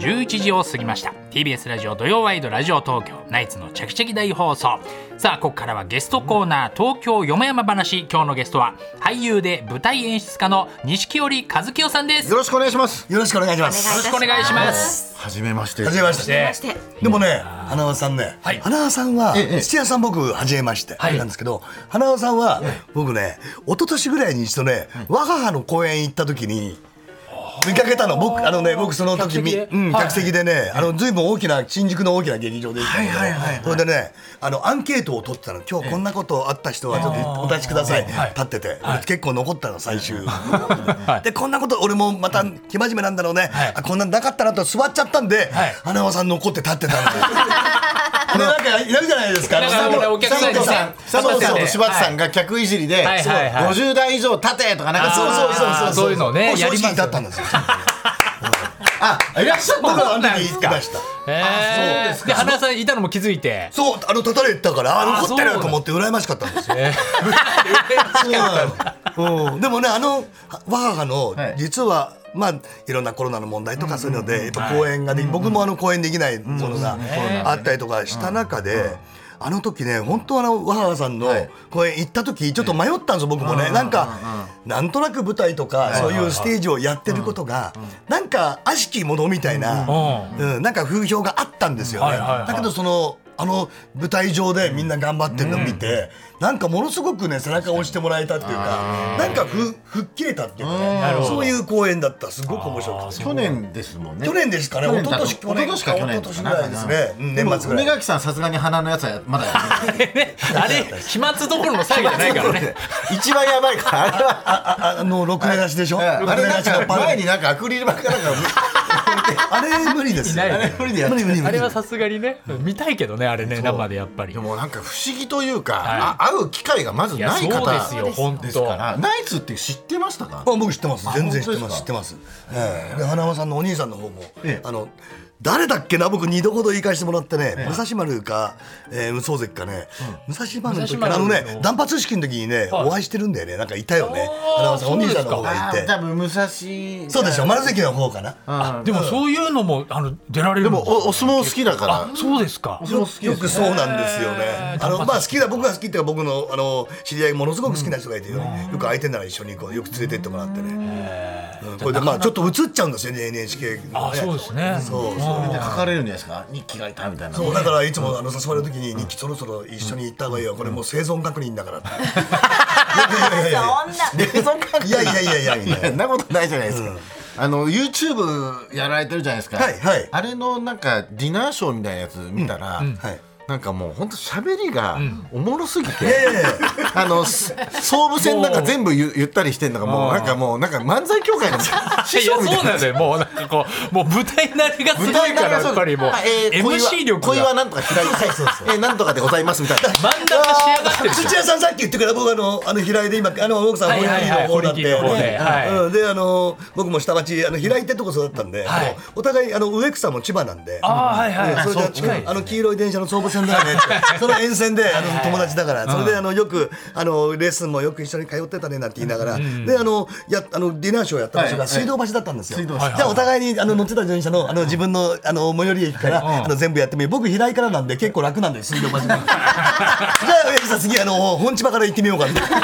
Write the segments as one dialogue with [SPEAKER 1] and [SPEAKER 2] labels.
[SPEAKER 1] 11時を過ぎました。TBS ラジオ土曜ワイドラジオ東京ナイツのチャキチャキ大放送。さあここからはゲストコーナー東京よもやま話。今日のゲストは俳優で舞台演出家の錦織和清さんです。よ
[SPEAKER 2] よろしくお願いします。
[SPEAKER 3] よろしくお願いします。
[SPEAKER 1] ろしくお願いします。
[SPEAKER 2] はじめまして。
[SPEAKER 3] はじめまして。
[SPEAKER 4] まして。
[SPEAKER 3] でもね、花輪さんね、
[SPEAKER 1] はい。
[SPEAKER 3] 花輪さんは、
[SPEAKER 2] ええ
[SPEAKER 3] 土屋さん僕、はじめまして、
[SPEAKER 1] はい。
[SPEAKER 3] なんですけど、花輪さんは、僕ね、一昨年ぐらいに一度ね、我が母の公演行った時に、見かけたの、僕、あのね、僕その時み、
[SPEAKER 1] 客席で？
[SPEAKER 3] うん、
[SPEAKER 1] はい。
[SPEAKER 3] 客席でね、あの、ずいぶん大きな、新宿の大きな劇場で行ったんだけど、それでね、あの、アンケートを取ってたの、今日こんなことあった人はちょっとお立ちください、立ってて、俺結構残ったの、最終。で、こんなこと、俺もまた、生真面目なんだろうね、
[SPEAKER 1] はい。
[SPEAKER 3] あこんなんなかったなと座っちゃったんで、
[SPEAKER 1] はい。
[SPEAKER 3] 花輪さん残って立ってたんで。これなんかいるじゃないですか。
[SPEAKER 1] なんかこれお客さんに
[SPEAKER 2] 佐藤さん、と柴田さん
[SPEAKER 1] が
[SPEAKER 2] が客いじりで、
[SPEAKER 1] はいはいはい。
[SPEAKER 2] 50代以上立てとかなんか
[SPEAKER 3] そうそうそうそう。
[SPEAKER 1] そういうのねやりま
[SPEAKER 3] だったんですよ。
[SPEAKER 2] あ、いらっしゃった
[SPEAKER 3] 僕はあの時言ってました。
[SPEAKER 1] えー、で花さんいたのも気づいて。
[SPEAKER 3] そう、あの、立たれてたから、あ、
[SPEAKER 1] あ
[SPEAKER 3] 残ってる
[SPEAKER 1] そう
[SPEAKER 3] と思って羨ましかったんですよ。
[SPEAKER 1] え
[SPEAKER 3] うん、でもね、あの、我が母の
[SPEAKER 2] はい、
[SPEAKER 3] 実は、まあ、いろんなコロナの問題とかそういうので、やっぱ公演ができ、僕もあの公演できないものがあったりとかした中で。あの時ね、本当あの和原さんの公演行った時、ちょっと迷ったんですよ、僕もね、なんか。なんとなく舞台とか、そういうステージをやってることが、なんか悪しきものみたいな。うん、なんか風評があったんですよね。だけど、その。あの舞台上でみんな頑張ってるのを見て、なんかものすごくね背中を押してもらえたっていうかなんかふ吹っ切れたっていうかねそういう公演だったすごく面白くて。
[SPEAKER 2] 去年ですもんね。
[SPEAKER 3] 去年ですかね一昨年
[SPEAKER 2] 一昨年か去年
[SPEAKER 3] ぐらいですね。うん。年末ぐらい。
[SPEAKER 2] 梅垣さんさすがに鼻のやつはまだ
[SPEAKER 1] あれ飛沫どころの最後じゃないからね。
[SPEAKER 2] 一番やばいから、あれは。
[SPEAKER 3] ああの6年出しでしょ？6
[SPEAKER 2] あれな
[SPEAKER 3] しの
[SPEAKER 2] 前になんかアクリル板かなんか
[SPEAKER 3] あれ無理ですよ。
[SPEAKER 1] いない
[SPEAKER 2] あれ無理でやって。
[SPEAKER 3] 無理無理無理。
[SPEAKER 1] あれはさすがにね。見たいけどねあれね生でやっぱり。
[SPEAKER 2] でもなんか不思議というか、
[SPEAKER 1] はい。
[SPEAKER 2] あ会う機会がまずない方
[SPEAKER 1] そうですよ。本
[SPEAKER 2] です
[SPEAKER 1] 当
[SPEAKER 2] から。ナイツって知ってましたか？
[SPEAKER 3] あ僕知ってます。全然知ってます。知ってます、ええ。で花輪さんのお兄さんの方も、
[SPEAKER 2] ええ。
[SPEAKER 3] あの誰だっけな？僕二度ほど言い返してもらってね、武蔵丸か、えー、無双関かね、武蔵丸の時あのね断髪式の時にね、
[SPEAKER 1] はい。
[SPEAKER 3] お会いしてるんだよね。なんかいたよね。お兄さんの方がいて。
[SPEAKER 2] 多分武蔵。
[SPEAKER 3] そうでしょ。丸関の方かな。
[SPEAKER 2] あ
[SPEAKER 1] でもそういうのもあの出られるんですか
[SPEAKER 2] おお相撲好きだから。
[SPEAKER 1] あそうですか。
[SPEAKER 3] よよくそうなんですよね。あのまあ好きだ。僕が好きっていうか僕のあの知り合いものすごく好きな人がいてよ,、よく相手なら一緒にこうよく連れてってもらってね。うんこれでまあちょっと映っちゃうんですよね NHK の
[SPEAKER 1] あそうですね。
[SPEAKER 3] そう。そう。
[SPEAKER 2] 書かれるんじゃないですか？日記がいたみたいな。
[SPEAKER 3] そうだからいつもあの誘われる時に日記そろそろ一緒に行った方がいいよこれもう生存確認だからって。いやいやいやいやいや。いやいやいやいや。
[SPEAKER 2] そんなことないじゃないですか、あの YouTube やられてるじゃないですか、
[SPEAKER 3] はいはい。
[SPEAKER 2] あれのなんかディナーショーみたいなやつ見たら、
[SPEAKER 3] はい。
[SPEAKER 2] なんかもう本当喋りがおもろすぎて、
[SPEAKER 3] いやいやいや。
[SPEAKER 2] あのす総武線なんか全部言言ったりしてんのがもうなんかもうなんか漫才協会の
[SPEAKER 1] い
[SPEAKER 2] 師
[SPEAKER 1] や
[SPEAKER 2] 匠みたいな。
[SPEAKER 1] そうなんだよ。もうなんかこうもう舞台慣れがすごいからやっぱりもう
[SPEAKER 2] あえー
[SPEAKER 1] MC 力
[SPEAKER 2] 小岩
[SPEAKER 1] が
[SPEAKER 2] なんとか平井 えーなんとかでございますみたいな。
[SPEAKER 1] 漫談が仕上がってる
[SPEAKER 3] 土屋さんさっき言ってくれた僕あのあの平井で今あの奥さん堀井の方だって。
[SPEAKER 1] ではい。
[SPEAKER 3] うん。であの僕も下町あの平井ってとこ育ったんで、お互いあの植草も千葉なんで。
[SPEAKER 1] あーはいはい。はい
[SPEAKER 3] それであの黄色い電車の総武線だよねって。その沿線であの友達だから。それであのよくあのレッスンもよく一緒に通ってたねなんて言いながら。であのやあのディナーショーやった場所が水道橋だったんですよ。じゃあお互いにあの乗ってた電車のあの自分のあの最寄り駅からあの全部やってみる。僕平井からなんで結構楽なんで水道橋に じゃあ植草次あの本千葉から行ってみようかみたいな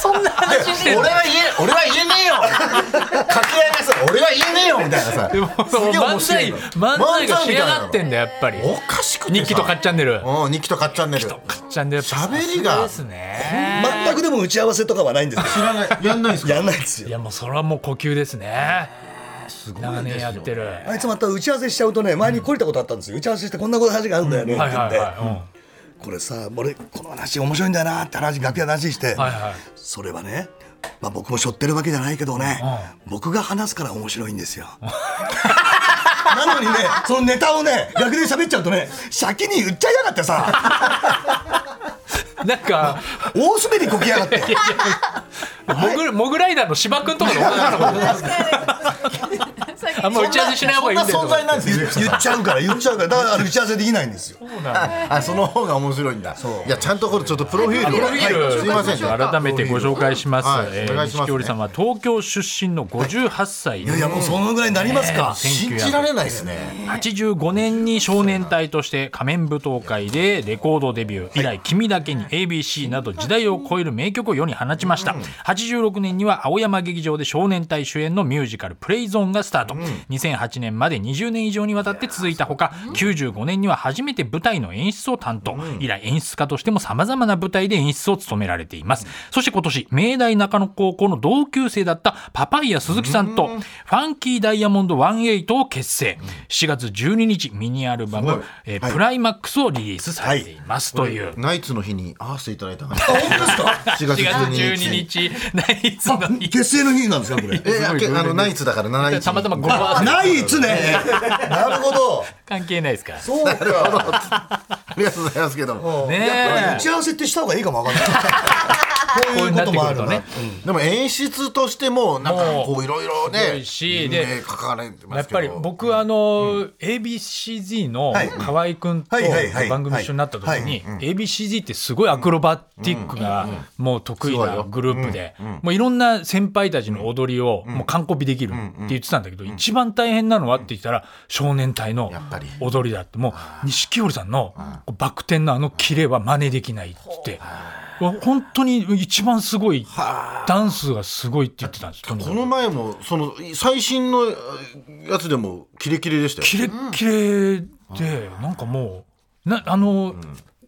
[SPEAKER 1] そんな話して
[SPEAKER 2] 俺は言え俺は言えねえよ。掛け合いがさ俺は言えねえよみたいなさ。
[SPEAKER 1] でも
[SPEAKER 2] すげえ面
[SPEAKER 1] 漫
[SPEAKER 2] いの。
[SPEAKER 1] 漫才が仕上がってんだよやっぱり。
[SPEAKER 2] おかしくてさ。
[SPEAKER 1] 日記とかっチャンネル
[SPEAKER 2] うん日記とかっチャンネル
[SPEAKER 1] かっちゃんでやっぱ
[SPEAKER 2] 喋りが
[SPEAKER 1] さすですね。
[SPEAKER 3] 全くでも打ち合わせとかはないんですよ。
[SPEAKER 2] 知らない。やんないですか
[SPEAKER 3] やんないですよ。
[SPEAKER 1] いやもうそれはもう呼吸ですね。長年やってる。
[SPEAKER 3] あいつまた打ち合わせしちゃうとね前に懲りたことあったんですよ。打ち合わせしてこんなこと話があるんだよねって
[SPEAKER 1] はい
[SPEAKER 3] 言って。
[SPEAKER 1] はいはい。うん
[SPEAKER 3] これさ俺この話面白いんだよなって話楽屋で話して、
[SPEAKER 1] はいはい。
[SPEAKER 3] それはね、まあ、僕も背負ってるわけじゃないけどね、僕が話すから面白いんですよ。なのにねそのネタをね逆で喋っちゃうとね先に言っちゃいやがってさ。
[SPEAKER 1] なんか。
[SPEAKER 3] 大滑りこきやがって。
[SPEAKER 1] モグモグライダーの芝君とかのあんま打ち合わせしない方がいいんだよ。
[SPEAKER 2] そんな存在なんですよ。
[SPEAKER 3] 言言っちゃうから言っちゃうから。だからあの打ち合わせできないんですよ。
[SPEAKER 2] あその方が面白いんだ。いやちゃんとこれちょっとプロフィールを。
[SPEAKER 1] プロフィール、
[SPEAKER 2] はいすいません。
[SPEAKER 1] 改めてご紹介します。
[SPEAKER 2] はい
[SPEAKER 1] えー
[SPEAKER 2] お願いしますね。
[SPEAKER 1] 錦織さんは東京出身の58歳。
[SPEAKER 3] いやいやもうそのぐらいになりますか、
[SPEAKER 2] 信じられないですね。
[SPEAKER 1] 85年に少年隊として仮面舞踏会でレコードデビュー以来「君だけに ABC」など時代を超える名曲を世に放ちました。86年には青山劇場で少年隊主演のミュージカル「プレイゾーン」がスタート2008年まで20年以上にわたって続いたほか95年には初めて舞台の演出を担当。以来演出家としてもさまざまな舞台で演出を務められています。そして今年明大中野高校の同級生だったパパイヤ鈴木さんとファンキーダイヤモンド18を結成。7月12日ミニアルバム
[SPEAKER 2] すごい「
[SPEAKER 1] えープライマックス」をリリースされていますという。
[SPEAKER 2] ナイツの日に合わせていただいたかな
[SPEAKER 3] 本当ですか
[SPEAKER 2] ？4月
[SPEAKER 1] 4月
[SPEAKER 2] 12
[SPEAKER 1] 12
[SPEAKER 2] 日
[SPEAKER 1] 日ナイツの日。
[SPEAKER 3] 結成の日なんですかこれ？
[SPEAKER 2] えいやけあのナイツだから7日
[SPEAKER 1] たまたま語呂合わせ
[SPEAKER 3] ナイツね。なるほど。
[SPEAKER 1] 関係ないですから。
[SPEAKER 3] そうか。
[SPEAKER 2] ありがとうございますけども。
[SPEAKER 1] ね
[SPEAKER 3] 打ち合わせってした方がいいかもわかんない。こういうこともある
[SPEAKER 1] ね。
[SPEAKER 2] でも演出としてもなんかこういろいろね
[SPEAKER 1] いしで
[SPEAKER 2] ね書かれてま
[SPEAKER 1] やっぱ
[SPEAKER 2] すけど
[SPEAKER 1] り僕あの ABCZ の
[SPEAKER 3] はい。
[SPEAKER 1] 河合君と番組一緒になった時
[SPEAKER 3] はい。
[SPEAKER 1] に ABCZ ってすごいアクロバティックがもう得意なグループでもういろんな先輩たちの踊りをもう完コピできるって言ってたんだけど一番大変なのはって言ったら少年隊の踊りだって。もう錦織さんのバク転のあのキレは真似できないって本当に一番すごいダンスがすごいって言ってたんです
[SPEAKER 2] この前もその最新のやつでもキレキレでしたよ。
[SPEAKER 1] キレッキレで、なんかもうなあの、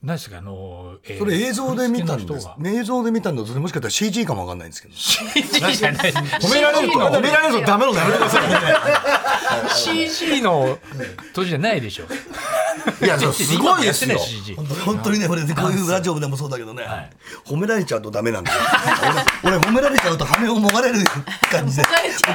[SPEAKER 1] 何ですかあの、えー
[SPEAKER 3] それ映像で見たんです。映像で見たんだとそれもしかしたら CG かもわかんないんですけど。
[SPEAKER 1] CG じゃない。
[SPEAKER 2] 褒められると褒められるとダメなのやめてください。
[SPEAKER 1] CG の年じゃないでしょ
[SPEAKER 2] いやそうすごいですよ。
[SPEAKER 3] 本当にね俺ねこういうラジオでもそうだけどね、褒められちゃうとダメなんだよ。俺俺褒められちゃうと羽をもがれる感じで。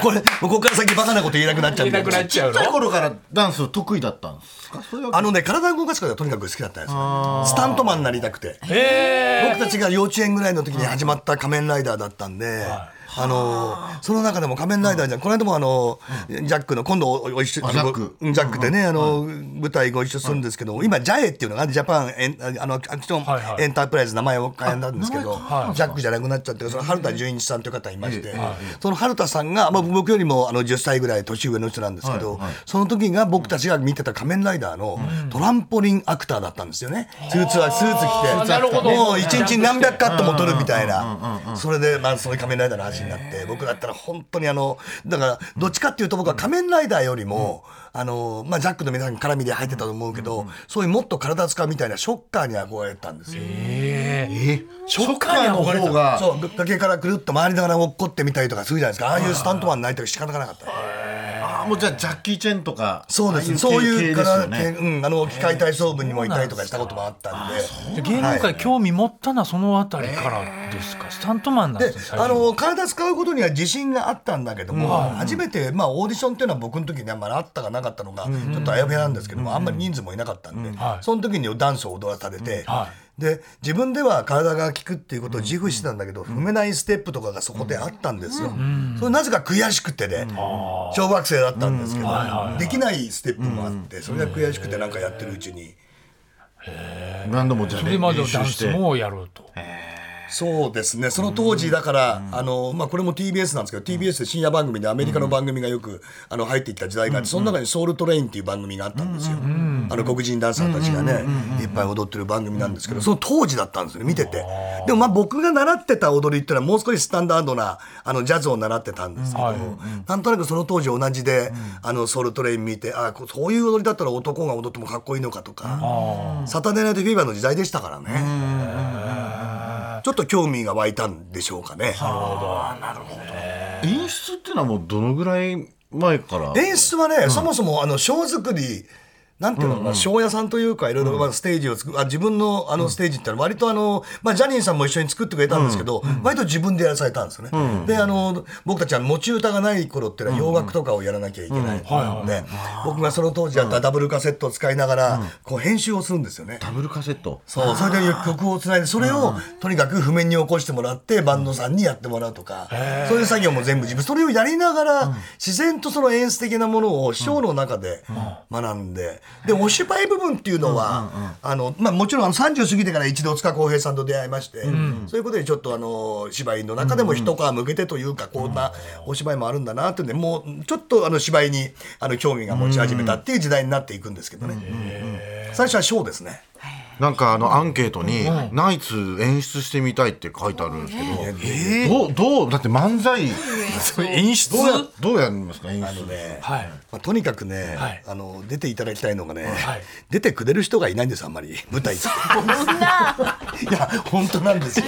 [SPEAKER 3] これここから先バカなこと言えなくなっちゃうんだよ。
[SPEAKER 1] ち
[SPEAKER 2] っちゃい頃からダンス得意だったんですか？
[SPEAKER 3] あのね体を動かすことがとにかく好きだったんですよ。スタントマンになりたくて。
[SPEAKER 1] え
[SPEAKER 3] 僕たちが幼稚園ぐらいの時に始まった仮面ライダーだったんで、あのその中でも仮面ライダーじゃん、この間もあのジャックの今度おお一緒
[SPEAKER 2] ジャック。
[SPEAKER 3] ジャックでね、あの舞台ご一緒するんですけど、今ジャエっていうのがジャパンエンあのアクションエンタープライズ名前を変えたんですけど、
[SPEAKER 1] はい
[SPEAKER 3] ジャックじゃなくなっちゃってその春田純一さんという方いまして、その春田さんが、まあ、僕よりもあの10歳ぐらい年上の人なんですけど、その時が僕たちが見てた仮面ライダーのトランポリンアクターだったんですよね。スーツはスーツ着て。もう一日何百カットも撮るみたいな。それでまあそういう仮面ライダーの話になって僕だったら本当にあのだからどっちかっていうと僕は仮面ライダーよりもあのまあジャックの皆さん絡みで入ってたと思うけどそういうもっと体使うみたいなショッカーに憧れたんですよ。
[SPEAKER 1] え
[SPEAKER 2] え
[SPEAKER 1] ショッカー
[SPEAKER 2] の？方が
[SPEAKER 3] そう崖からくるっと回りながら落っこってみたりとかするじゃないですか。ああいうスタントマンになりたく仕方がなかった。
[SPEAKER 2] あもうじゃあジャッキー・チェンとか
[SPEAKER 3] そうです。
[SPEAKER 2] ああ
[SPEAKER 3] そういう
[SPEAKER 2] 系
[SPEAKER 3] から、
[SPEAKER 2] ですよね。
[SPEAKER 3] うん、あの機械体操部にもいたりとかしたこともあったんで。
[SPEAKER 1] 芸能界興味持ったのはそのあたりからですか、スタントマンなん
[SPEAKER 3] で
[SPEAKER 1] です
[SPEAKER 3] あの体使うことには自信があったんだけども、初めて、まあ、オーディションっていうのは僕の時にあんまりあったかなかったのが、ちょっとあやふやなんですけども、あんまり人数もいなかったんで、
[SPEAKER 1] はい。
[SPEAKER 3] その時にダンスを踊らされて、
[SPEAKER 1] は
[SPEAKER 3] で自分では体が効くっていうことを自負してたんだけど、踏めないステップとかがそこであったんですよ。それなぜか悔しくてね、小学生だったんですけど、できないステップもあって、それが悔しくてなんかやってるうちに。
[SPEAKER 2] 何度も練習して。
[SPEAKER 1] もやろうと
[SPEAKER 3] そうですね。その当時だから、あのまあ、これも TBS なんですけど、TBS で深夜番組でアメリカの番組がよく、あの入っていった時代があって、その中に「ソウルトレイン」っていう番組があったんですよ、あの黒人ダンサーたちがね、いっぱい踊ってる番組なんですけど、その当時だったんですよね見てて。でもまあ僕が習ってた踊りっていうのはもう少しスタンダードなあのジャズを習ってたんですけど、なんとなくその当時同じで、あのソウルトレイン見てあこそういう踊りだったら男が踊ってもかっこいいのかとか、サタデーナイトフィーバーの時代でしたからね。ちょっと興味が湧いたんでしょうかね。
[SPEAKER 2] 演出っていうのはもうどのぐらい前から？
[SPEAKER 3] 演出はね、そもそもあのショー作りなんていうのかな、ショー屋さんというか、いろいろまあステージを作る、あ自分のあのステージってのは割とあの、まあジャニーさんも一緒に作ってくれたんですけど、割と自分でやらされたんですよね。で、あの、僕たちは持ち歌がない頃っていうのは洋楽とかをやらなきゃいけないので、僕がその当時やったダブルカセットを使いながら、こう編集をするんですよね。
[SPEAKER 2] ダブルカセット？
[SPEAKER 3] そう、それで曲をつないで、それをとにかく譜面に起こしてもらって、バンドさんにやってもらうとか、そういう作業も全部自分、それをやりながら、自然とその演出的なものをショーの中で学んで、で、お芝居部分っていうのは、あの、まあもちろんあの30過ぎてから一度塚浩平さんと出会いまして、そういうことでちょっとあの、芝居の中でも一皮向けてというか、こんなお芝居もあるんだなってんで、もうちょっとあの芝居にあの興味が持ち始めたっていう時代になっていくんですけどね。最初はショーですね。
[SPEAKER 2] なんかあのアンケートに「ナイツ演出してみたい」って書いてあるんですけど、どうどうだって漫才
[SPEAKER 1] 演出
[SPEAKER 2] どうやどうやるんですか演出。
[SPEAKER 3] ね
[SPEAKER 1] はい。
[SPEAKER 3] まあ、とにかくね、
[SPEAKER 1] はい。
[SPEAKER 3] あの出ていただきたいのがね、
[SPEAKER 1] はい。
[SPEAKER 3] 出てくれる人がいないんですあんまり。舞台って いや本当なんですよ。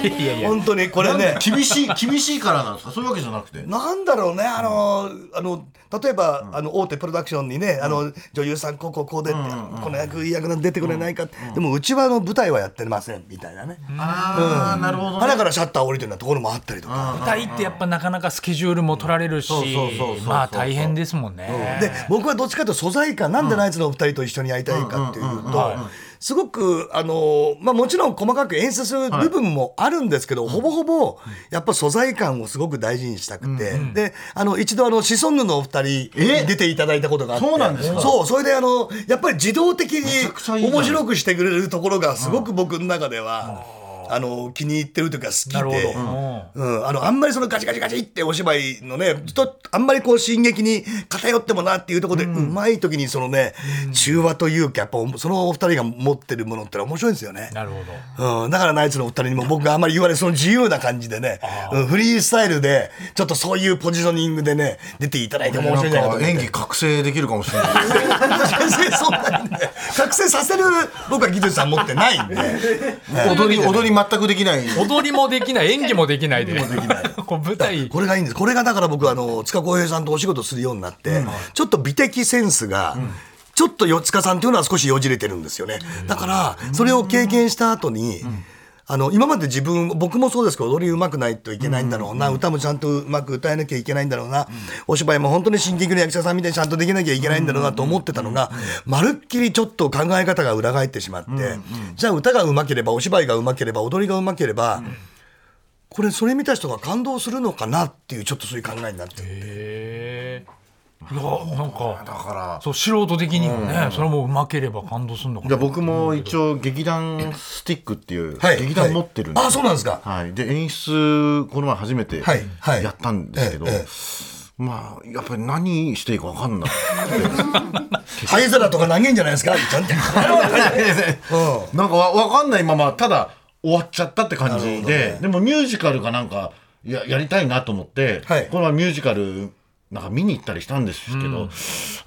[SPEAKER 3] 本当にこれね。
[SPEAKER 2] 厳しい厳しいからなんですか？そういうわけじゃなくて。
[SPEAKER 3] なんだろうねあのあの例えば、あの大手プロダクションにね、あの女優さんこうこうこうでって、この役いい役なんで出てくれないか、でもうちはあの舞台はやってませんみたいなね。
[SPEAKER 2] ああなるほど
[SPEAKER 3] 花からシャッター降りてるようなところもあったりとか、
[SPEAKER 1] 舞台ってやっぱなかなかスケジュールも取られるし
[SPEAKER 2] そうそうそうそう
[SPEAKER 1] まあ大変ですもんね。
[SPEAKER 3] で僕はどっちかというと素材感なんでナイツのお二人と一緒にやりたいかっていうとすごくあの、まあ、もちろん細かく演出する部分もあるんですけど、ほぼほぼやっぱ素材感をすごく大事にしたくて、であの一度あのシソンヌのお二人に
[SPEAKER 2] え？
[SPEAKER 3] 出ていただいたことがあって。
[SPEAKER 2] そうなんですか？
[SPEAKER 3] そう。それであのやっぱり自動的に面白くしてくれるところがすごく僕の中では。あの気に入ってるというか好きで、
[SPEAKER 1] ほど。
[SPEAKER 3] うん、あのあんまりそのガチガチガチってお芝居のねちょっとあんまりこう進撃に偏ってもなっていうところで、うまい時にそのね、中和というかやっぱそのお二人が持ってるものってのは面白いんですよね。
[SPEAKER 1] なるほど。
[SPEAKER 3] うん、だからナイツのお二人にも僕があんまり言われその自由な感じでね、うん、フリースタイルでちょっとそういうポジショニングでね出ていただいても面白いんじゃないかと
[SPEAKER 2] 演技覚醒できるかもしれない。
[SPEAKER 3] そんなにね覚醒させる僕は技術は持ってないんで。
[SPEAKER 2] 踊り踊り全くできない。
[SPEAKER 1] 踊りもできない演技もできないで。こう舞台。
[SPEAKER 3] これがいいんです。これがだから僕はあの塚浩平さんとお仕事するようになって、ちょっと美的センスが、ちょっと四塚さんというのは少しよじれてるんですよね。だからそれを経験した後に、あの今まで自分僕もそうですけど踊りうまくないといけないんだろうな、歌もちゃんとうまく歌えなきゃいけないんだろうな、お芝居も本当に新劇の役者さんみたいにちゃんとできなきゃいけないんだろうなと思ってたのが、まるっきりちょっと考え方が裏返ってしまって、じゃあ歌がうまければお芝居がうまければ踊りがうまければ、これそれ見た人が感動するのかなっていうちょっとそういう考えになって。る
[SPEAKER 1] へえいやなんか
[SPEAKER 2] だから。
[SPEAKER 1] そう素人的にもね、それもうまければ感動するのかな。
[SPEAKER 2] 僕も一応劇団スティックっていう
[SPEAKER 3] はい。
[SPEAKER 2] 劇団持ってるんです
[SPEAKER 3] あそうなんですか。
[SPEAKER 2] はい、で演出この前初めて
[SPEAKER 3] はい。はい。
[SPEAKER 2] やったんですけど、
[SPEAKER 3] えええ
[SPEAKER 2] まあやっぱり何していいか分かんない
[SPEAKER 3] 灰皿とか投げんじゃないですかちゃんと
[SPEAKER 2] なんかわ分かんないままただ終わっちゃったって感じで、でもミュージカルがなんかややりたいなと思って、
[SPEAKER 3] はい。
[SPEAKER 2] この前ミュージカルなんか見に行ったりしたんですけど、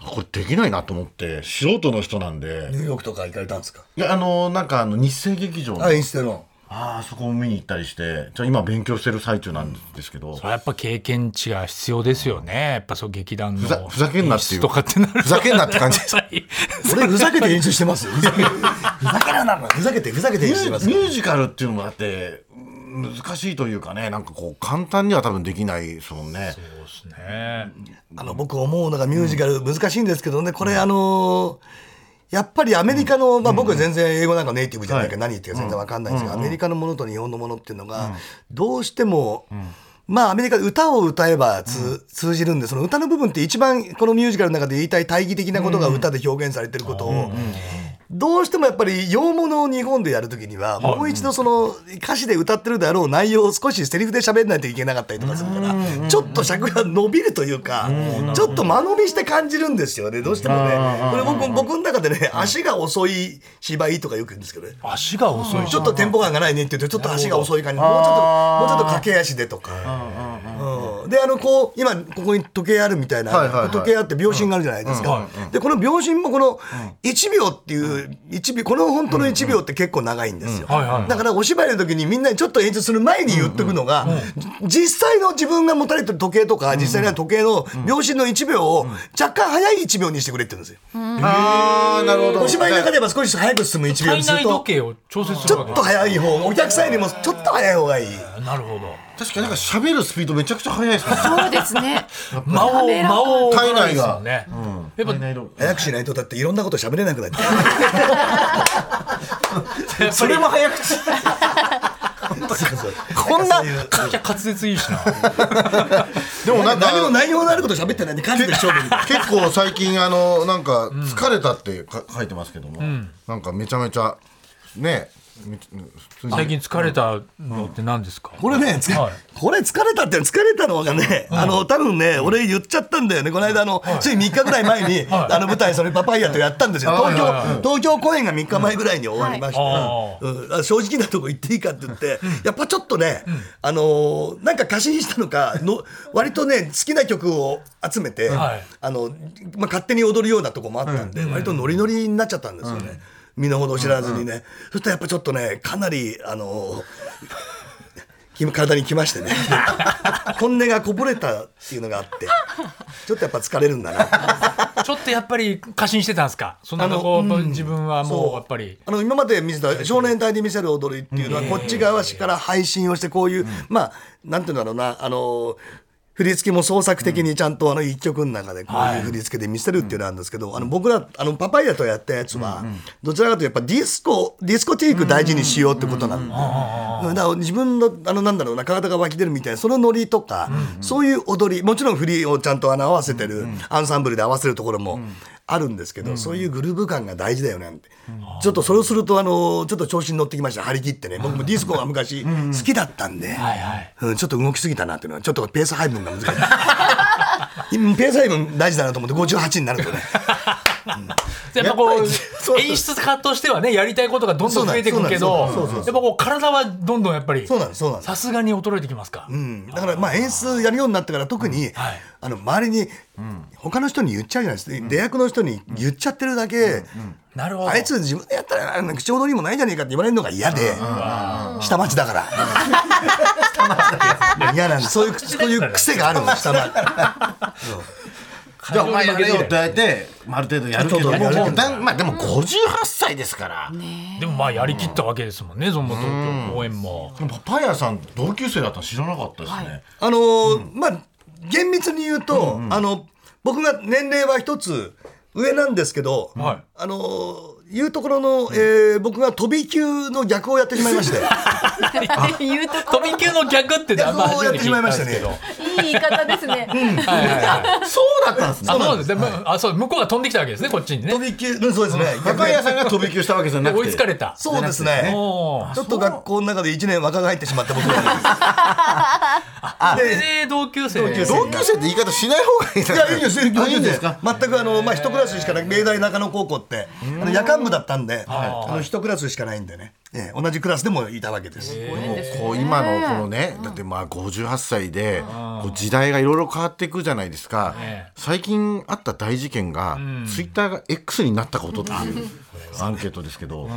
[SPEAKER 2] これできないなと思って素人の人なんで。
[SPEAKER 3] ニューヨークとか行かれたんですか？
[SPEAKER 2] いやあのなんかあの日生劇場の、
[SPEAKER 3] あインステの。
[SPEAKER 2] ああそこも見に行ったりしてじゃあ今勉強してる最中なんですけど、
[SPEAKER 1] それはやっぱ経験値が必要ですよね。やっぱそう劇団の
[SPEAKER 2] ふざふざけんなっていう。
[SPEAKER 1] 演出とかってなる
[SPEAKER 2] ふざけんなって感じ。です
[SPEAKER 3] 俺ふざけて演出してますよ。ふざけふざけるなふざけてふざけて演出してます
[SPEAKER 2] ミュージカルっていうのもだって難しいというかねなんかこう簡単には多分できないですもんね。
[SPEAKER 1] そうですね。
[SPEAKER 3] あの僕思うのがミュージカル難しいんですけどね。これあのやっぱりアメリカの、まあ、僕は全然英語なんかネイティブじゃないから何言ってるか全然わかんないんですが、アメリカのものと日本のものっていうのがどうしても、まあアメリカで歌を歌えばつ、通じるんでその歌の部分って一番このミュージカルの中で言いたい大義的なことが歌で表現されてることを、どうしてもやっぱり洋物を日本でやるときには、もう一度その歌詞で歌ってるであろう内容を少しセリフで喋んないといけなかったりとかするから、ちょっと尺が伸びるというか、ちょっと間延びして感じるんですよね、どうしてもね。これ僕僕の中でね、足が遅い芝居とかよく言うんですけどね。
[SPEAKER 1] 足が遅い。
[SPEAKER 3] ちょっとテンポ感がないねって言うとちょっと足が遅い感じ。もうちょっともうちょっと駆け足でとか、うんであのこう今ここに時計あるみたいな、
[SPEAKER 2] はいはいはい
[SPEAKER 3] 時計あって秒針があるじゃないですか、でこの秒針もこの1秒っていう1秒この本当の1秒って結構長いんですよ、だからお芝居の時にみんなにちょっと演出する前に言ってくのが、実際の自分が持たれてる時計とか実際には時計の秒針の1秒を若干早い1秒にしてくれって言うんですよ、
[SPEAKER 2] ああなるほど。
[SPEAKER 3] お芝居の中では少し早く進む1秒にすると
[SPEAKER 1] 時計を調節す
[SPEAKER 3] ちょっと早い方お客さんよりもちょっと早い方がいい
[SPEAKER 1] なるほど。
[SPEAKER 2] 確かになんか喋るスピードめちゃくちゃ速いですね。
[SPEAKER 4] そうですね。
[SPEAKER 1] 間を間を
[SPEAKER 2] 体内が。
[SPEAKER 1] ね。やっぱ
[SPEAKER 3] 早くしないとだっていろんなこと喋れなくなっちゃう。
[SPEAKER 2] それも早口。
[SPEAKER 3] こんな。
[SPEAKER 1] 滑舌いいしな。
[SPEAKER 2] でもなんか。
[SPEAKER 3] 何も内容のあること喋ってないんで感じて勝負
[SPEAKER 2] 結構最近あのなんか疲れたってか書いてますけども、なんかめちゃめちゃね
[SPEAKER 1] 最近疲れたのって何ですか？
[SPEAKER 3] これね、
[SPEAKER 1] はい。
[SPEAKER 3] これ疲れたって疲れたのがね、あの多分ね、俺言っちゃったんだよね。この間あの、つい3日ぐらい前に、あの舞台それパパイヤとやったんですよ。東京、東京公演が3日前ぐらいに終わりまして、
[SPEAKER 1] は
[SPEAKER 3] うん。あ正直なとこ言っていいかって言って、やっぱちょっとね、あのーなんか過信したのかの割とね好きな曲を集めて、
[SPEAKER 1] はい。
[SPEAKER 3] あのまあ勝手に踊るようなとこもあったんで、割とノリノリになっちゃったんですよね。身の程知らずにね、そしたらやっぱちょっとねかなりあの体にきましてね。本音がこぼれたっていうのがあってちょっとやっぱ疲れるんだな。
[SPEAKER 1] ちょっとやっぱり過信してたんですか？そんなこう自分はもうやっぱり。
[SPEAKER 3] あの今まで見せた少年隊で見せる踊りっていうのはこっち側から配信をしてこういう、まあなんていうんだろうなあの振り付けも創作的にちゃんとあの一曲の中でこういう振り付けで見せるっていうのなんですけど、あの僕らあのパパイヤとやったやつはどちらかというとやっぱディスコディスコティーク大事にしようってことなんで、だから自分のあのなんだろうな体が湧き出るみたいなそのノリとか、そういう踊りもちろん振りをちゃんとあの合わせてる、アンサンブルで合わせるところもあるんですけど、そういうグルーヴ感が大事だよねって、ちょっとそれをするとあのちょっと調子に乗ってきました。張り切ってね。僕もディスコが昔好きだったんで、
[SPEAKER 1] はいはい。
[SPEAKER 3] うん、ちょっと動きすぎたなっていうのはちょっとペース配分が難しい。今 ペース配分大事だなと思って58になるとね。
[SPEAKER 1] う
[SPEAKER 3] やっぱりそう
[SPEAKER 1] 演出家としてはねやりたいことがどんどん増えていくけどやっぱこう体はどんどんやっぱりさすがに衰えてきますか。
[SPEAKER 3] うん、だからまあ演出やるようになってから特に、
[SPEAKER 1] はい。
[SPEAKER 3] あの周りに、他の人に言っちゃうじゃないですか、出役の人に言っちゃってるだけ、
[SPEAKER 1] なるほど。
[SPEAKER 3] あいつ自分でやったら口踊りもないじゃねえかって言われるのが嫌で、下町だから。嫌なんで。そういうそういう癖があるの下町。
[SPEAKER 2] じゃあお前やれよって言われてある程度やるけど。
[SPEAKER 3] そうそう
[SPEAKER 2] もうだまあでも58歳ですから、
[SPEAKER 1] でもまあやりきったわけですもんねその東京公演も。
[SPEAKER 2] パパイヤさん同級生だったの知らなかったですね、
[SPEAKER 3] あのーまあ厳密に言うと、あの僕が年齢は一つ上なんですけど、
[SPEAKER 1] はい。
[SPEAKER 3] あのーいうところの、えー僕が飛び級の逆をやってしまいまして。
[SPEAKER 4] 言うとこ
[SPEAKER 1] 飛び級の逆ってあんま初めて聞いたんですけど。
[SPEAKER 3] や
[SPEAKER 4] いい言い方ですね。
[SPEAKER 1] はいはいはい。
[SPEAKER 2] そうだったんですね。
[SPEAKER 1] あそうですあそう向こうが飛んできたわけですねこっちにね。
[SPEAKER 3] 飛び級、うんそうですね。
[SPEAKER 2] パパイヤさんが飛び級したわけじゃなくて。
[SPEAKER 1] 追いつかれた。
[SPEAKER 3] そうですね。ちょっと学校の中で1年若返ってしまった僕は。
[SPEAKER 1] それで同級生。
[SPEAKER 3] 同級生
[SPEAKER 2] 同級生って言い方しない方がいい
[SPEAKER 3] いや、いいですよ、
[SPEAKER 2] あいいんですか？
[SPEAKER 3] 全くあの、まあ、一クラスしかない、明大中野高校って、あの夜間部だったんで、あの一クラスしかないんでね、ええ同じクラスでもいたわけです。
[SPEAKER 2] こう今のこのねだってまあ58歳でこう時代がいろいろ変わっていくじゃないですか。
[SPEAKER 1] ええ。
[SPEAKER 2] 最近あった大事件がツイッターが X になったことっていうアンケートですけど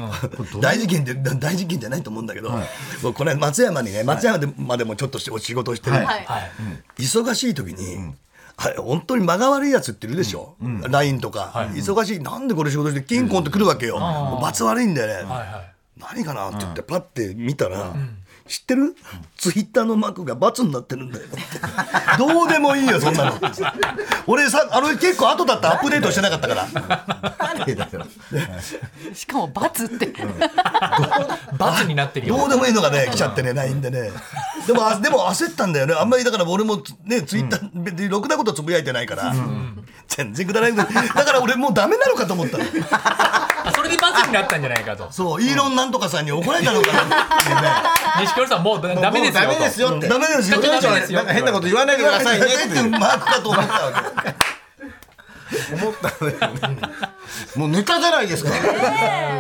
[SPEAKER 3] 大事件でだ大事件じゃないと思うんだけど、僕これ松山にね松山でまでもちょっとしお仕事をしてる、
[SPEAKER 2] はい。
[SPEAKER 4] はい。
[SPEAKER 1] はい
[SPEAKER 3] 忙しい時に、あれ本当に間が悪いやつっているでしょ、LINE とか、忙しい。なんでこれ仕事して金婚って来るわけよ、もう罰悪いんだよね、
[SPEAKER 1] はいはい
[SPEAKER 3] 何かなって言ってパッて見たら、知ってる？ツイッターのマークが×になってるんだよ どうでもいいよそんなの。俺さあの結構後だった。アップデートしてなかったから。
[SPEAKER 4] しかも罰って。
[SPEAKER 1] 罰になってるよ。
[SPEAKER 3] どうでもいいのがね来ちゃってね LINE でね。でもあでも焦ったんだよね。あんまりだから俺もねツイッター別にろくなことつぶやいてないから、全然くだらない。だから俺もうダメなのかと思ったの。
[SPEAKER 1] あそれで罰になったんじゃないかと。
[SPEAKER 3] そうイーロンなんとかさんに怒られたのかな。っていうね
[SPEAKER 1] 錦織さんもうだダメですよ
[SPEAKER 2] ダメですよって
[SPEAKER 3] ダメですよ
[SPEAKER 2] なんか変なこと言わないでくださいねって
[SPEAKER 3] マークかと思ったわけ
[SPEAKER 2] 思ったねもうネタじゃないですか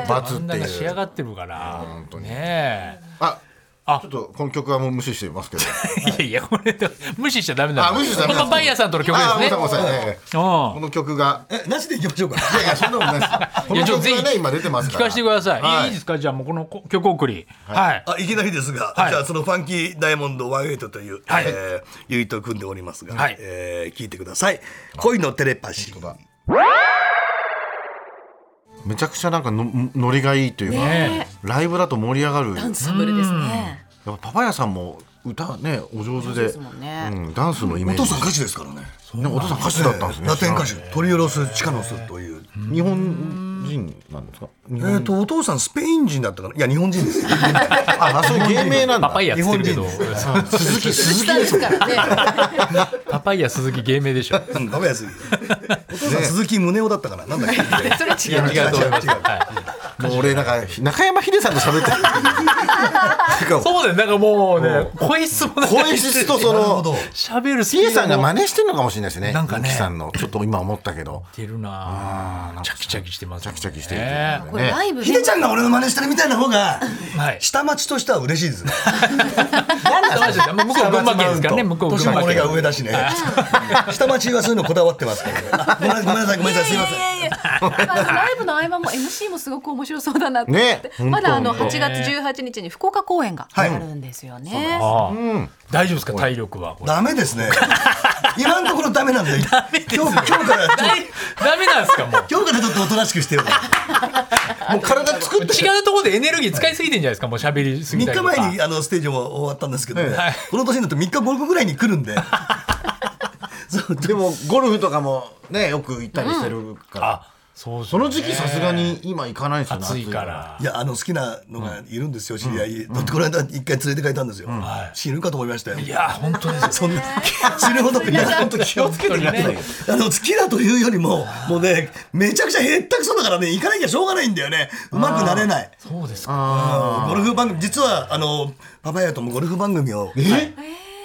[SPEAKER 2] 罰っていう
[SPEAKER 1] 上がってるから本当ねえ。
[SPEAKER 2] あ
[SPEAKER 1] あ。
[SPEAKER 2] ちょっとこの曲はもう無視してますけど。
[SPEAKER 1] い。やいやこれ無視しちゃダメだ。
[SPEAKER 2] あ無視しちゃダメ
[SPEAKER 1] このパン屋さんとの曲ですね。
[SPEAKER 2] あごめんなさいごめんなさいええこ
[SPEAKER 1] うん
[SPEAKER 2] の曲が。
[SPEAKER 3] えなしでいきましょうか？
[SPEAKER 2] いやいやそんなことないです。この曲がね今出てますから。
[SPEAKER 1] 聞かせてください、
[SPEAKER 2] はい。
[SPEAKER 1] い、いですか？じゃあもうこの曲送り。はい、
[SPEAKER 3] あいきなりですが、
[SPEAKER 1] はい。
[SPEAKER 3] じゃあそのファンキーダイヤモンド18という、
[SPEAKER 1] はい。
[SPEAKER 3] えーユニットを組んでおりますが、
[SPEAKER 1] はい。
[SPEAKER 3] えー聞いてください。恋のテレパシー。
[SPEAKER 2] だめちゃくちゃなんかのノリがいいというか、
[SPEAKER 1] ね。
[SPEAKER 2] ライブだと盛り上がる。
[SPEAKER 4] ダンサブルですね。
[SPEAKER 2] やっぱパパヤさんも歌ねお上手で
[SPEAKER 4] ね。
[SPEAKER 2] うん、ダンスのイメージ。
[SPEAKER 3] お父さん歌手ですからね。
[SPEAKER 2] ねお父さん歌手だったんですね。
[SPEAKER 3] ラテン歌手。トリオロス・チカノスという、
[SPEAKER 2] 日本人なんですか？日
[SPEAKER 3] え
[SPEAKER 2] 本
[SPEAKER 3] ー、とお父さんスペイン人だったかな？いや日本人ですよ。
[SPEAKER 2] ああそういう芸名なんだ。
[SPEAKER 1] パパイヤっつってるけど。
[SPEAKER 3] 日
[SPEAKER 2] 鈴木鈴木。
[SPEAKER 4] ですからね。
[SPEAKER 1] パパイヤ鈴木芸名でしょ。
[SPEAKER 3] うんバカ安いお父さん鈴木宗男だったかな？なんだっけ？
[SPEAKER 4] それ違う。
[SPEAKER 1] 違うと思います、はい。
[SPEAKER 2] もう俺なんか中山秀さんと喋ってる。
[SPEAKER 1] そうだよ。なんかもうね、声質もね
[SPEAKER 2] 声質とその
[SPEAKER 1] 喋るスピ
[SPEAKER 2] ピエさんが真似してるのかもしれないですね。
[SPEAKER 1] なんかね。
[SPEAKER 2] さんの。ちょっと今思ったけど。
[SPEAKER 1] 似てるなチャキチャキしてます
[SPEAKER 2] キチャキしてる
[SPEAKER 1] ね
[SPEAKER 4] これライブで
[SPEAKER 3] ヒデちゃんが俺の真似してるみたいな方が
[SPEAKER 1] はい。
[SPEAKER 3] 下町としては嬉しいですね。
[SPEAKER 1] 向こう群馬県ですからね。向こう群
[SPEAKER 3] 年も俺が上だしね。下町はそういうのこだわってますからね。あごめんごめんなさいごめんなさいすいません
[SPEAKER 4] ライブの合間も MC もすごく面白そうだなって、
[SPEAKER 2] ね
[SPEAKER 4] まだあの
[SPEAKER 2] 本当
[SPEAKER 4] 8月18日に福岡公演があるんですよね。
[SPEAKER 1] ああ。大丈夫ですか？体力は。
[SPEAKER 3] ダメですね。今のところダメなんだよ。今日今日から
[SPEAKER 1] ダダメなんですか？もう。
[SPEAKER 3] 今日からちょっとおとなしくしてるから
[SPEAKER 2] もう体作って。
[SPEAKER 1] 違うところでエネルギー使いすぎてんじゃないですか？もう喋りすぎた
[SPEAKER 3] 3
[SPEAKER 1] りとか。
[SPEAKER 3] 日前にあのステージも終わったんですけど、ね。
[SPEAKER 1] はい。
[SPEAKER 3] この年になって3日5日ぐらいに来るんで
[SPEAKER 2] でもゴルフとかもねよく行ったりしてるから、
[SPEAKER 1] あそう
[SPEAKER 2] その時期さすがに今行かないですよね
[SPEAKER 1] 暑いから。
[SPEAKER 3] いやあの好きなのがいるんですよ知り合い、この間一回連れて帰ったんですよ、死ぬかと思いましたよ。
[SPEAKER 1] いや本当ですよ。
[SPEAKER 3] そんな死ぬほどい。や本当気をつけてください
[SPEAKER 1] ね
[SPEAKER 3] あの好きだというよりももうねめちゃくちゃへったくそだからね行かなきゃしょうがないんだよね。うまくなれない。
[SPEAKER 1] そうですか。
[SPEAKER 3] ゴルフ番組実はあのパパヤともゴルフ番組を
[SPEAKER 2] え？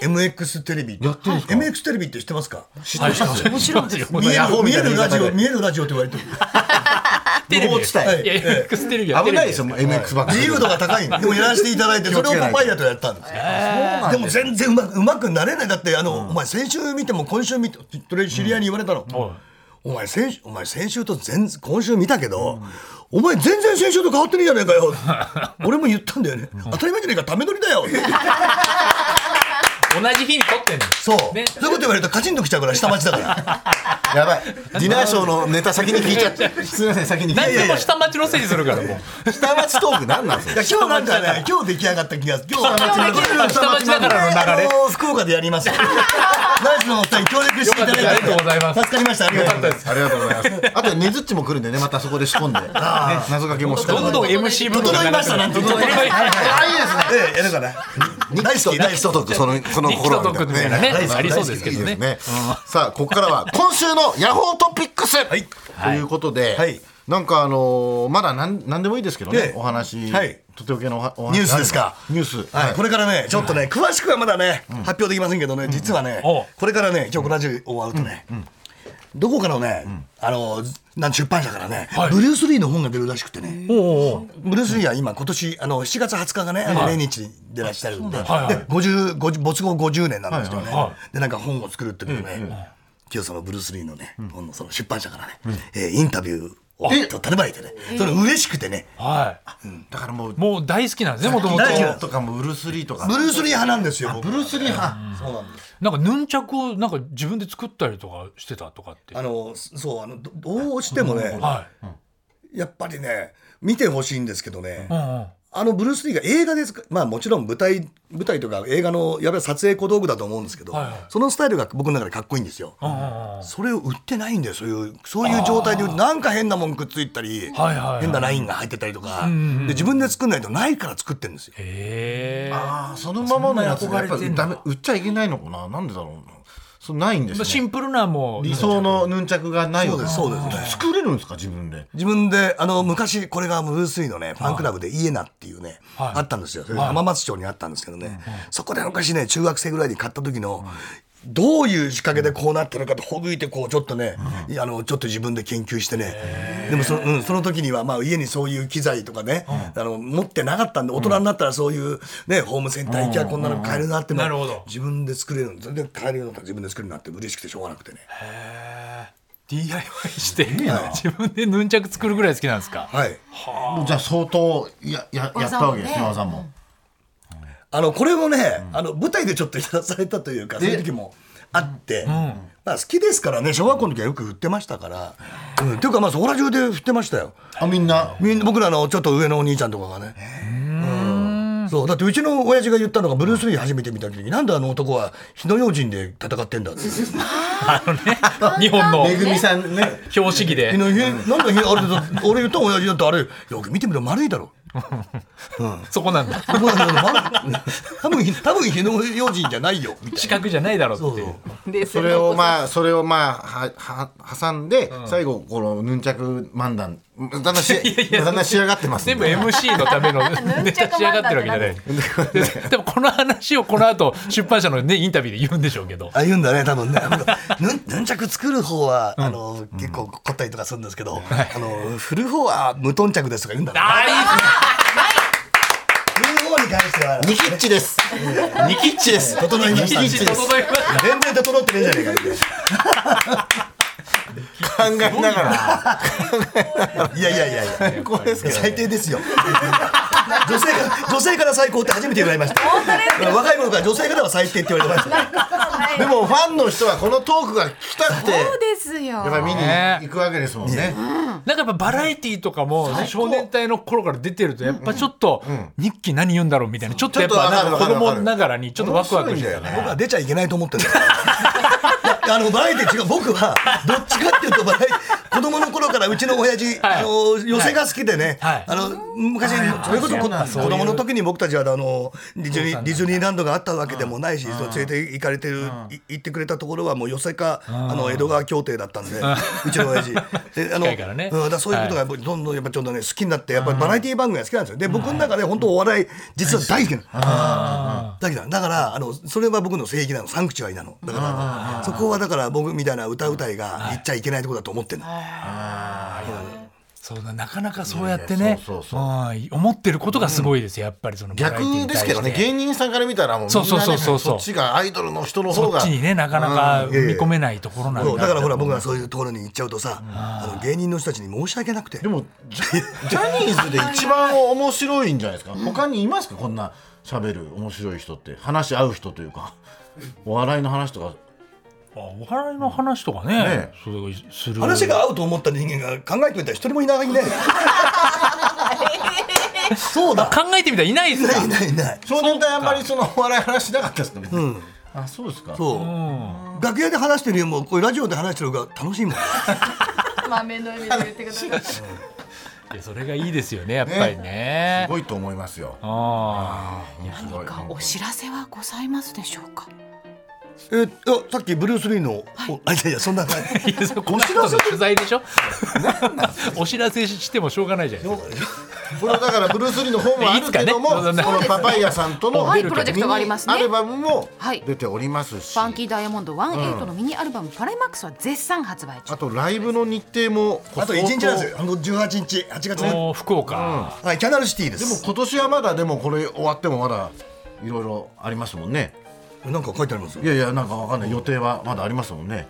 [SPEAKER 3] MX テレビ。
[SPEAKER 2] やってるんですか
[SPEAKER 3] ？MX テレビって知ってますか？
[SPEAKER 2] 知ってます。
[SPEAKER 1] 面白いですよ。
[SPEAKER 3] 見える見えるラジオ見えるラジオって言われてる。
[SPEAKER 1] テレビ。
[SPEAKER 2] 無法地帯
[SPEAKER 1] い。や MX テレビは
[SPEAKER 2] 危ないですよ MX ばっかり
[SPEAKER 3] 自由度が高い。でもやらせていただいてそれをパパイヤとやったんですよ。でも全然うまうまくなれない。だってあの、お前先週見ても今週見てそれ知り合いに言われたの、
[SPEAKER 1] はい
[SPEAKER 3] お前先週お前先週と全今週見たけど、お前全然先週と変わってねえじゃねえかよ。俺も言ったんだよね、当たり前じゃねえか。ため撮りだよ
[SPEAKER 1] 同じ日に撮ってんの。
[SPEAKER 3] そう、
[SPEAKER 1] ね。
[SPEAKER 3] そういうこと言われるとカチンときちゃうから下町だから。
[SPEAKER 2] やばい。ディナーショーのネタ先に聞いちゃって。すみません先に聞い
[SPEAKER 1] 何でも下町のせいにするからもう。
[SPEAKER 2] 下町トーク何なんですか
[SPEAKER 3] いや今日なんかね。今日出来上がった気がする今日
[SPEAKER 1] 下町だ下町だからの流れ
[SPEAKER 3] 福岡でやります ナイスのお二人協力していただいて。
[SPEAKER 1] ありがとうございます
[SPEAKER 3] 助かりました。ありがとうございます。
[SPEAKER 2] ありがとうございます。あとねずっちも来るんでねまたそこで仕込んで、ね、謎かけも仕込んで。
[SPEAKER 1] どんどん MC 部分
[SPEAKER 3] 整いましたなんて
[SPEAKER 1] 整いました。
[SPEAKER 3] はいはいええやるかな大好き大好き。
[SPEAKER 2] そのその
[SPEAKER 1] 日記とトークみたいなね
[SPEAKER 3] 大好き
[SPEAKER 1] ありそうですけどね
[SPEAKER 2] ね。さあ、ここからは今週のヤホートピックス、
[SPEAKER 3] い
[SPEAKER 2] ということで、
[SPEAKER 3] はい
[SPEAKER 2] なんかあのーまだなんなんでもいいですけどね、
[SPEAKER 3] ええ
[SPEAKER 2] お話、
[SPEAKER 3] はい
[SPEAKER 2] とっておきの
[SPEAKER 3] ニュースですか
[SPEAKER 2] ニュース、
[SPEAKER 3] はい、これからね、ちょっとね、詳しくはまだね、発表できませんけどね、実はねこれからね、今日ラジオ終わるとね、どこかのね、あの、なん出版社からね、
[SPEAKER 1] はい。
[SPEAKER 3] ブルース・リーの本が出るらしくてね、ブルース・リーは今、今年あの7月20日がね、命日に出らっしゃるんで、で
[SPEAKER 1] はいはい
[SPEAKER 3] 50 50没後50年なんですよね。
[SPEAKER 1] はいは。
[SPEAKER 3] で、なんか本を作るってことでね、今日そのブルース・リーのね、本のその出版社からね、えーインタビューを
[SPEAKER 2] え
[SPEAKER 3] と頼まれてね、それ嬉しくてね、
[SPEAKER 1] はい。
[SPEAKER 2] だからもう
[SPEAKER 1] もう大好きなんですねもともと
[SPEAKER 3] 大好き。
[SPEAKER 2] とかもブルース・リーとか
[SPEAKER 3] ブルース・リー派なんですよ、僕。
[SPEAKER 2] ブルース・リー派、
[SPEAKER 3] そうなんです。
[SPEAKER 1] なんかヌンチャクをなんか自分で作ったりとかしてたとかって？
[SPEAKER 3] あのそうあのどどうしてもね、
[SPEAKER 1] はい。
[SPEAKER 3] やっぱりね見てほしいんですけどね、
[SPEAKER 1] うんうん
[SPEAKER 3] あのブルース・リーが映画ですか？まあもちろん舞台舞台とか映画のやべ撮影小道具だと思うんですけど、
[SPEAKER 1] はいはい。
[SPEAKER 3] そのスタイルが僕の中でかっこいいんですよ。それを売ってないんだよ。そういうそういう状態で売ってなんか変なもんくっついたり、
[SPEAKER 1] はいはいはい。
[SPEAKER 3] 変なラインが入ってたりとか、
[SPEAKER 1] んうん
[SPEAKER 3] で自分で作んないとないから作ってるんですよ。
[SPEAKER 1] へえ
[SPEAKER 2] ああそのままのやつがやっぱ売っちゃいけないのかな？なんでだろうな？そうないんですね。
[SPEAKER 1] シンプルなもう
[SPEAKER 2] 理想のヌンチャクがない
[SPEAKER 3] そうです。そうですね。
[SPEAKER 2] 作れるんですか自分で？
[SPEAKER 3] 自分で。あの昔これがブルース・リーのねファンクラブでイエナっていうね、
[SPEAKER 1] はい。
[SPEAKER 3] あったんですよ。それ浜松町にあったんですけどね、そこで昔ね中学生ぐらいに買った時の、どういう仕掛けでこうなってるかとほぐいてこうちょっとね、あのちょっと自分で研究してね。でもそ,、うん、その時にはまあ家にそういう機材とかね、あの持ってなかったんで大人になったらそういう、ね、ホームセンター行きゃこんなの買えるなってのは
[SPEAKER 1] なるほど。
[SPEAKER 3] 自分で作れるの。全然買えるようになったら自分で作れるようになって嬉しくてしょうがなくてね
[SPEAKER 1] DIY して自分でヌンチャク作るぐらい好きなんですか？
[SPEAKER 3] はい。
[SPEAKER 2] じゃあ相当やややったわけですね。技も。
[SPEAKER 3] あのこれもね、あの舞台でちょっとやらされたというかそういう時もあって、まあ、好きですからね小学校の時はよく振ってましたから、うん、っていうかまあそこら中で振ってましたよ。
[SPEAKER 2] あみんな？
[SPEAKER 3] みんな僕らのちょっと上のお兄ちゃんとかがね。うん。そう。だってうちの親父が言ったのがブルース・リー初めて見た時になんであの男は火の用心で戦ってんだって。
[SPEAKER 1] あのね。日本の
[SPEAKER 2] めぐみさんね。
[SPEAKER 1] 標識で。
[SPEAKER 3] 火の火なんで火あれだ俺言った親父だってあれよく見てみると丸いだろ
[SPEAKER 1] そこなんだ。
[SPEAKER 3] 多分多分火の用心じゃないよみたい
[SPEAKER 1] 四角じゃないだろうっていう
[SPEAKER 4] で
[SPEAKER 2] それをまあそれをまあはは挟んで最後このヌンチャク漫談だんだんし だんだん仕上がってますんで。
[SPEAKER 1] 全部 MC のためのネタ仕上がってるわけじゃない。ででもこの話をこの後出版社のねインタビューで言うんでしょうけど。
[SPEAKER 3] あ言うんだね多分ね。ヌンヌンチャク作る方は、あの結構凝ったりとかするんですけど、あの振る方は無頓着ですとか言うんだね
[SPEAKER 1] ああいい
[SPEAKER 3] 振る方に関しては。
[SPEAKER 2] ニキッチです。ニキッチです。
[SPEAKER 3] 整いました。
[SPEAKER 2] ニキッチです
[SPEAKER 1] 整いました。
[SPEAKER 3] 全然整ってねえじゃねえかみたい
[SPEAKER 2] 考えながら。
[SPEAKER 3] な。いやいやいやいや。
[SPEAKER 2] 最高ですけどね
[SPEAKER 3] 最低ですよ。女性から女性から最高って初めて言われました。若い頃から女性からは最低って言われました。
[SPEAKER 2] でもファンの人はこのトークが聞きたくて。
[SPEAKER 4] そうですよ。
[SPEAKER 2] やっぱり見に行くわけですもんね。
[SPEAKER 1] なんかやっぱバラエティーとかも少年隊の頃から出てるとやっぱちょっと日記何言うんだろうみたいなちょっとやっぱ子供ながらにちょっとワクワクしてたね。
[SPEAKER 3] 僕は出ちゃいけないと思ってる。あのバラエティー違う。僕はどっちかっていうとバラエ子供の頃からうちの親父、
[SPEAKER 1] はい。
[SPEAKER 3] あの寄せが好きでね、
[SPEAKER 1] はい。
[SPEAKER 3] あの昔それこそこ子供の時に僕たちはあのディズニーディズニーランドがあったわけでもないし、そう連れて行かれてる、い行ってくれたところはもう寄せかあの江戸川協定だったんで、うちの親父。であのうんだからそういうことがどんどんやっぱちょっとね好きになってやっぱりバラエティー番組が好きなんですよ。で僕の中で本当お笑い実は大好きなの。大好きなの。だからあのそれは僕の聖域なの。サンクチュアリなの。だからそこはだから僕みたいな歌うたいが言っちゃいけないところだと思ってるの
[SPEAKER 1] そうだなかなかそうやってね思ってることがすごいですよやっぱりその
[SPEAKER 2] 逆ですけどね芸人さんから見たらもう
[SPEAKER 1] そうそうそうそう。
[SPEAKER 2] そっちがアイドルの人の
[SPEAKER 1] そ
[SPEAKER 2] 方が。
[SPEAKER 1] っちにねなかなか
[SPEAKER 3] うん。いやいや。
[SPEAKER 1] 踏み込めないところなん
[SPEAKER 3] そうだからほら
[SPEAKER 1] 僕
[SPEAKER 3] 僕がそういうところに行っちゃうとさあの芸人の人たちに申し訳なくて。
[SPEAKER 2] でもジャニーズで一番面白いんじゃないですか？他にいますか？こんな喋る面白い人って。話し合う人というか。お笑いの話とか
[SPEAKER 1] あお笑いの話とかね
[SPEAKER 2] ね
[SPEAKER 1] それをする。
[SPEAKER 3] 話が合うと思った人間が考えてみたら一人もいないね そうだ。
[SPEAKER 1] 考えてみたらいないですか？
[SPEAKER 3] いないいない。
[SPEAKER 2] 少年隊あんまりそのお笑い話しなかったですかね、あそうですか。
[SPEAKER 3] そう。楽屋で話してるよりもこういうラジオで話してる方が楽しいもん。
[SPEAKER 4] 豆の意味で言ってください。
[SPEAKER 1] いやそれがいいですよねやっぱりね。
[SPEAKER 2] すごいと思いますよ。
[SPEAKER 1] あ
[SPEAKER 2] 面白い。
[SPEAKER 4] かお知らせはございますでしょうか？
[SPEAKER 3] えあさっきブルース・リーの、おあいやいやそんな
[SPEAKER 1] この後の取材でしょ？お知らせしてもしょうがないじゃないですか。
[SPEAKER 2] これはだからブルース・リーの本はあるけども、
[SPEAKER 1] ね
[SPEAKER 2] このパパイヤさんとの
[SPEAKER 4] はい。プロジェクトがありますね。
[SPEAKER 2] ミニアルバムも
[SPEAKER 4] はい。
[SPEAKER 2] 出ておりますし、
[SPEAKER 4] ファンキーダイヤモンド18のミニアルバム「パライマックス」は絶賛発売中。
[SPEAKER 2] あとライブの日程も
[SPEAKER 3] あと1日なんですよ。あの18日。8月ね。
[SPEAKER 1] もう福岡。
[SPEAKER 3] はいキャナルシティで
[SPEAKER 2] ですも今年はまだでもこれ終わってもまだいろいろありますもんね
[SPEAKER 3] なんか書いてあります？
[SPEAKER 2] いやいやなんかわかんない。予定はまだありますもんね。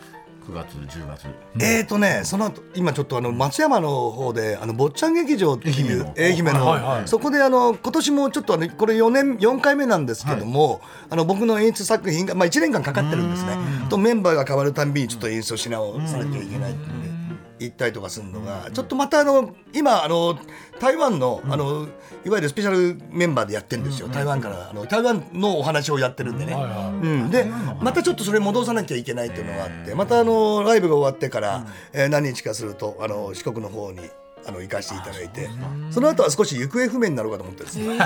[SPEAKER 2] 9月10月。
[SPEAKER 3] えーとね、その後今ちょっとあの松山の方であの坊ちゃん劇場っていう愛媛の、
[SPEAKER 1] はいはい
[SPEAKER 3] そこであの今年もちょっとあのこれ4年4回目なんですけども、あの僕の演出作品がまあ1年間かかってるんですね。とメンバーが変わるたんびにちょっと演出をし直さなきゃいけないっていったりとかするのがちょっとまたあの今あの台湾のあのいわゆるスペシャルメンバーでやってるんですよ。台湾からあの台湾のお話をやってるんでね、うん、でまたちょっとそれ戻さなきゃいけないっていうのがあってまたあのライブが終わってから、えー何日かするとあの四国の方にあの行かせていただいて。その後は少し行方不明になろうかと思ってですね。
[SPEAKER 4] 問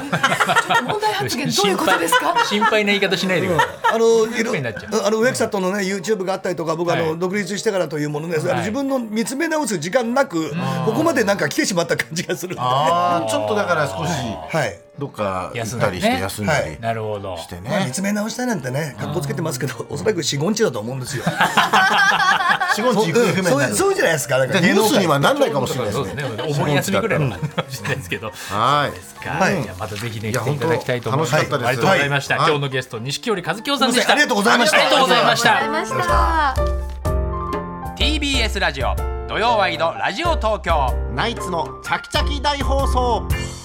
[SPEAKER 4] 題発言どういうことですか？
[SPEAKER 1] 心配な言い方しないでください。
[SPEAKER 3] あのいろあのウェクサットのね YouTube があったりとか僕あの、
[SPEAKER 1] はい。
[SPEAKER 3] 独立してからというもので、あの
[SPEAKER 1] はい
[SPEAKER 3] 自分の見つめ直す時間なくここまでなんか来てしまった感じがするんで、は
[SPEAKER 2] ああちょっとだから少し。
[SPEAKER 3] い、
[SPEAKER 2] どっか行ったりして
[SPEAKER 1] 休
[SPEAKER 2] 休んだり
[SPEAKER 3] はい。
[SPEAKER 1] なるほど。
[SPEAKER 2] して
[SPEAKER 3] まあ見
[SPEAKER 2] ね
[SPEAKER 3] つめ直したいなんてね格好つけてますけどおそらく四五日だと思うんですよ。
[SPEAKER 2] 四五日行方不明になる。
[SPEAKER 3] そうじゃないですか。なんか
[SPEAKER 2] ニュースには
[SPEAKER 3] な
[SPEAKER 2] なんないかもしれないですね。
[SPEAKER 1] ね。お盆休みぐらいの感じかもしれないですけど。
[SPEAKER 2] はい。
[SPEAKER 1] ですか、
[SPEAKER 3] はい。
[SPEAKER 1] じゃあまたぜひね来ていただきたいと思います。
[SPEAKER 2] 本当楽しかったです。
[SPEAKER 1] ありがとうございました。
[SPEAKER 2] はい。
[SPEAKER 1] 今日のゲスト錦織和樹さんでした。
[SPEAKER 3] ありがとうございました。
[SPEAKER 1] ありがとうございました。
[SPEAKER 4] ありがとうございました。
[SPEAKER 1] TBS ラジオ土曜ワイドラジオ東京。
[SPEAKER 2] ナイツのチャキチャキ大放送